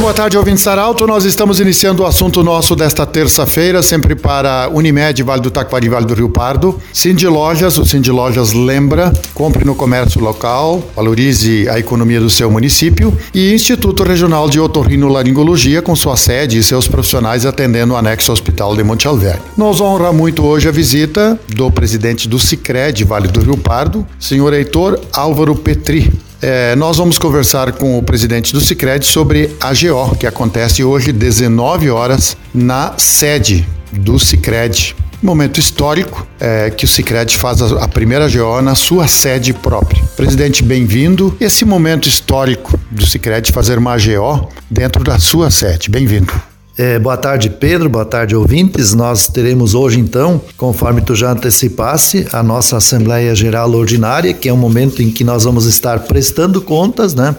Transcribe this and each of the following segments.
Muito boa tarde, ouvinte Saralto. Nós estamos iniciando o assunto nosso desta terça-feira, sempre para Unimed, Vale do Taquari, Vale do Rio Pardo. Cindy Lojas, o Cindy Lojas lembra, compre no comércio local, valorize a economia do seu município. E Instituto Regional de Otorrinolaringologia, com sua sede e seus profissionais atendendo o anexo Hospital de Monte Alverne. Nos honra muito hoje a visita do presidente do Cicred, Vale do Rio Pardo, senhor Heitor Álvaro Petri. É, nós vamos conversar com o presidente do Cicred sobre a GO, que acontece hoje, 19 horas, na sede do Cicred. Momento histórico é, que o Cicred faz a, a primeira GO na sua sede própria. Presidente, bem-vindo. Esse momento histórico do Cicred fazer uma GO dentro da sua sede. Bem-vindo. É, boa tarde, Pedro. Boa tarde, ouvintes. Nós teremos hoje, então, conforme tu já antecipasse, a nossa Assembleia Geral Ordinária, que é um momento em que nós vamos estar prestando contas, né?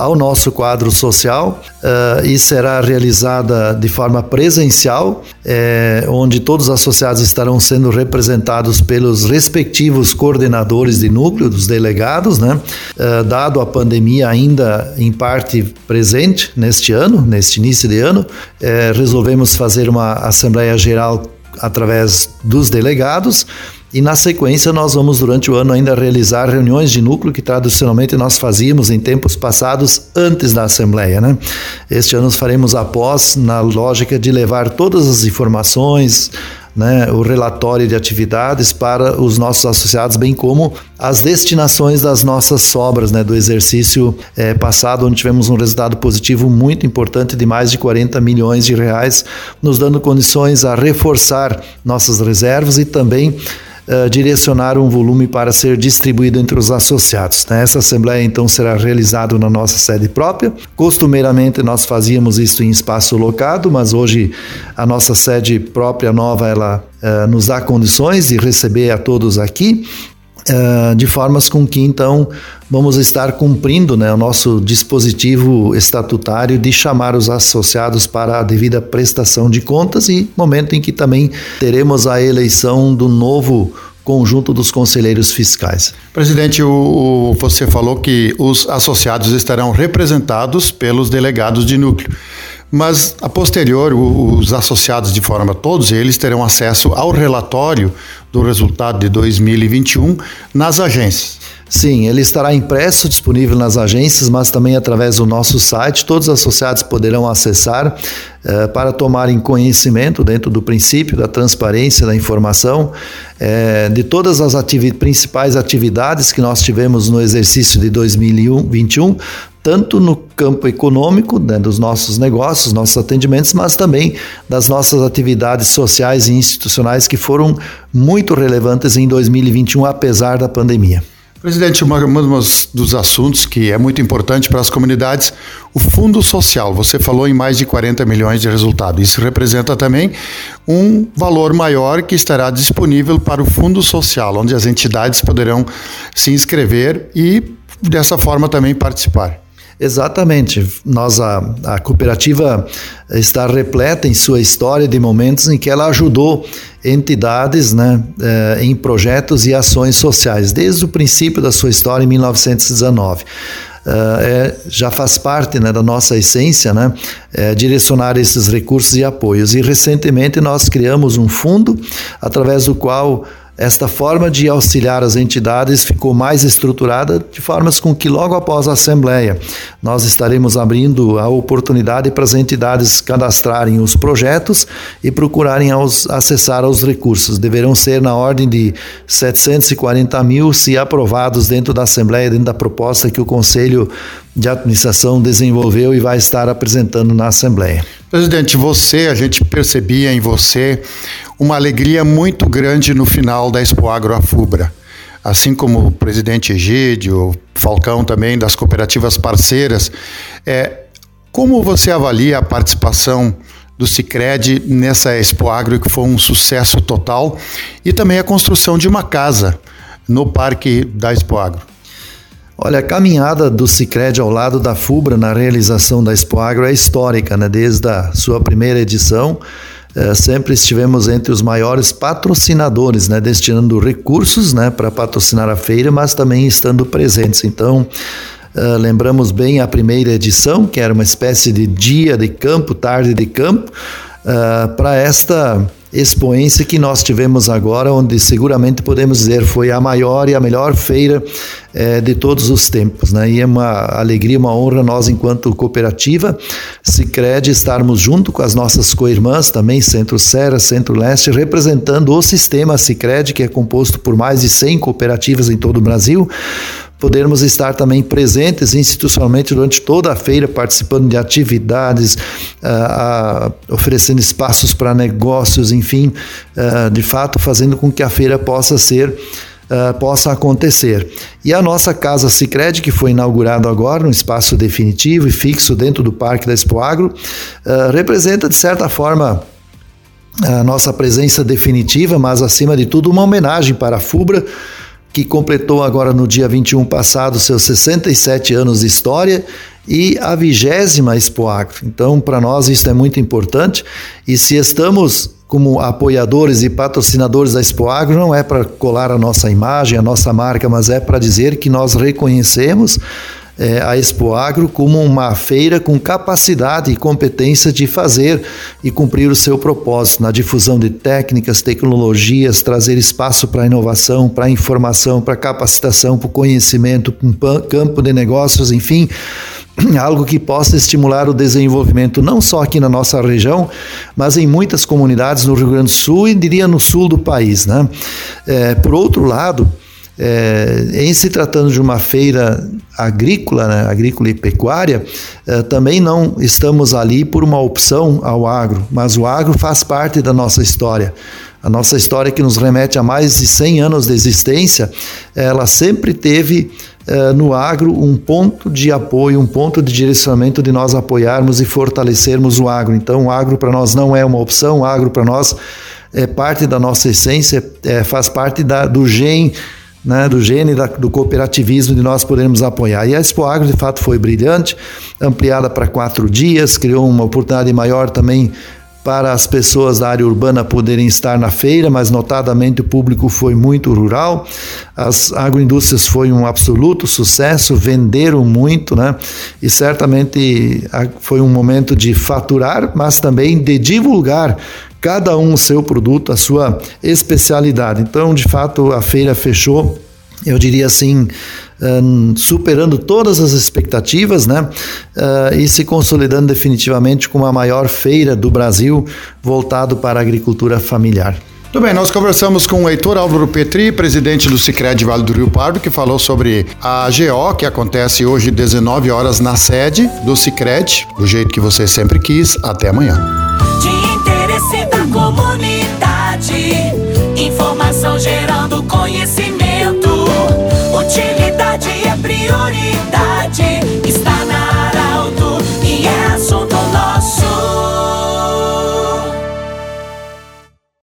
Ao nosso quadro social uh, e será realizada de forma presencial, eh, onde todos os associados estarão sendo representados pelos respectivos coordenadores de núcleo, dos delegados, né? Uh, dado a pandemia ainda em parte presente neste ano, neste início de ano, resolvemos fazer uma Assembleia Geral através dos delegados e na sequência, nós vamos durante o ano ainda realizar reuniões de núcleo que tradicionalmente nós fazíamos em tempos passados antes da Assembleia. Né? Este ano faremos após, na lógica de levar todas as informações, né, o relatório de atividades para os nossos associados, bem como as destinações das nossas sobras né, do exercício é, passado, onde tivemos um resultado positivo muito importante de mais de 40 milhões de reais, nos dando condições a reforçar nossas reservas e também uh, direcionar um volume para ser distribuído entre os associados. Né? Essa assembleia então será realizada na nossa sede própria. Costumeiramente nós fazíamos isso em espaço locado, mas hoje a nossa sede própria nova ela uh, nos dá condições de receber a todos aqui Uh, de formas com que então vamos estar cumprindo né, o nosso dispositivo estatutário de chamar os associados para a devida prestação de contas e momento em que também teremos a eleição do novo conjunto dos conselheiros fiscais. Presidente, o, o, você falou que os associados estarão representados pelos delegados de núcleo. Mas, a posterior, os associados de forma, todos eles terão acesso ao relatório do resultado de 2021 nas agências. Sim, ele estará impresso, disponível nas agências, mas também através do nosso site. Todos os associados poderão acessar eh, para tomarem conhecimento, dentro do princípio da transparência da informação, eh, de todas as ativi principais atividades que nós tivemos no exercício de 2021, tanto no campo econômico, né, dos nossos negócios, nossos atendimentos, mas também das nossas atividades sociais e institucionais que foram muito relevantes em 2021, apesar da pandemia. Presidente, um dos assuntos que é muito importante para as comunidades, o Fundo Social. Você falou em mais de 40 milhões de resultado. Isso representa também um valor maior que estará disponível para o Fundo Social, onde as entidades poderão se inscrever e, dessa forma, também participar. Exatamente. Nós, a, a cooperativa está repleta em sua história de momentos em que ela ajudou entidades né, eh, em projetos e ações sociais, desde o princípio da sua história, em 1919. Uh, é, já faz parte né, da nossa essência né, é, direcionar esses recursos e apoios. E recentemente nós criamos um fundo através do qual esta forma de auxiliar as entidades ficou mais estruturada de formas com que logo após a Assembleia nós estaremos abrindo a oportunidade para as entidades cadastrarem os projetos e procurarem aos, acessar aos recursos. Deverão ser na ordem de 740 mil, se aprovados dentro da Assembleia, dentro da proposta que o Conselho de Administração desenvolveu e vai estar apresentando na Assembleia. Presidente, você, a gente percebia em você uma alegria muito grande no final da Expo Agro Afubra. Assim como o presidente Egídio, Falcão também, das cooperativas parceiras. É, como você avalia a participação do Cicred nessa Expo Agro, que foi um sucesso total, e também a construção de uma casa no parque da Expo Agro? Olha, a caminhada do Cicred ao lado da FUBRA na realização da Expo Agro é histórica, né? Desde a sua primeira edição, eh, sempre estivemos entre os maiores patrocinadores, né? Destinando recursos, né? Para patrocinar a feira, mas também estando presentes. Então, Uh, lembramos bem a primeira edição, que era uma espécie de dia de campo, tarde de campo, uh, para esta expoência que nós tivemos agora, onde seguramente podemos dizer foi a maior e a melhor feira eh, de todos os tempos. Né? E é uma alegria, uma honra nós, enquanto cooperativa, Cicred, estarmos junto com as nossas co-irmãs também, Centro-Serra, Centro-Leste, representando o sistema Cicred, que é composto por mais de 100 cooperativas em todo o Brasil, podermos estar também presentes institucionalmente durante toda a feira, participando de atividades, uh, uh, oferecendo espaços para negócios, enfim, uh, de fato fazendo com que a feira possa ser Uh, possa acontecer. E a nossa casa Sicredi, que foi inaugurado agora, um espaço definitivo e fixo dentro do Parque da Expo Agro, uh, representa de certa forma a nossa presença definitiva, mas acima de tudo uma homenagem para a FUBRA, que completou agora no dia 21 passado seus 67 anos de história e a vigésima Expo Agro. Então, para nós isso é muito importante e se estamos como apoiadores e patrocinadores da Expo Agro, não é para colar a nossa imagem, a nossa marca, mas é para dizer que nós reconhecemos é, a Expo Agro como uma feira com capacidade e competência de fazer e cumprir o seu propósito na difusão de técnicas, tecnologias, trazer espaço para inovação, para informação, para capacitação, para conhecimento, para campo de negócios, enfim algo que possa estimular o desenvolvimento não só aqui na nossa região, mas em muitas comunidades no Rio Grande do Sul e diria no sul do país. Né? É, por outro lado, é, em se tratando de uma feira agrícola, né, agrícola e pecuária, é, também não estamos ali por uma opção ao agro, mas o agro faz parte da nossa história. A nossa história que nos remete a mais de 100 anos de existência, ela sempre teve é, no agro um ponto de apoio, um ponto de direcionamento de nós apoiarmos e fortalecermos o agro. Então, o agro para nós não é uma opção, o agro para nós é parte da nossa essência, é, faz parte da, do gene né, do gene da, do cooperativismo de nós podermos apoiar. E a Expo Agro, de fato, foi brilhante, ampliada para quatro dias, criou uma oportunidade maior também para as pessoas da área urbana poderem estar na feira, mas notadamente o público foi muito rural. As agroindústrias foi um absoluto sucesso, venderam muito, né? E certamente foi um momento de faturar, mas também de divulgar cada um o seu produto, a sua especialidade. Então, de fato, a feira fechou, eu diria assim, superando todas as expectativas, né? Uh, e se consolidando definitivamente como a maior feira do Brasil voltado para a agricultura familiar. Tudo bem, nós conversamos com o Heitor Álvaro Petri, presidente do Cicred Vale do Rio Pardo, que falou sobre a GO, que acontece hoje 19 horas na sede do Cicred, do jeito que você sempre quis. Até amanhã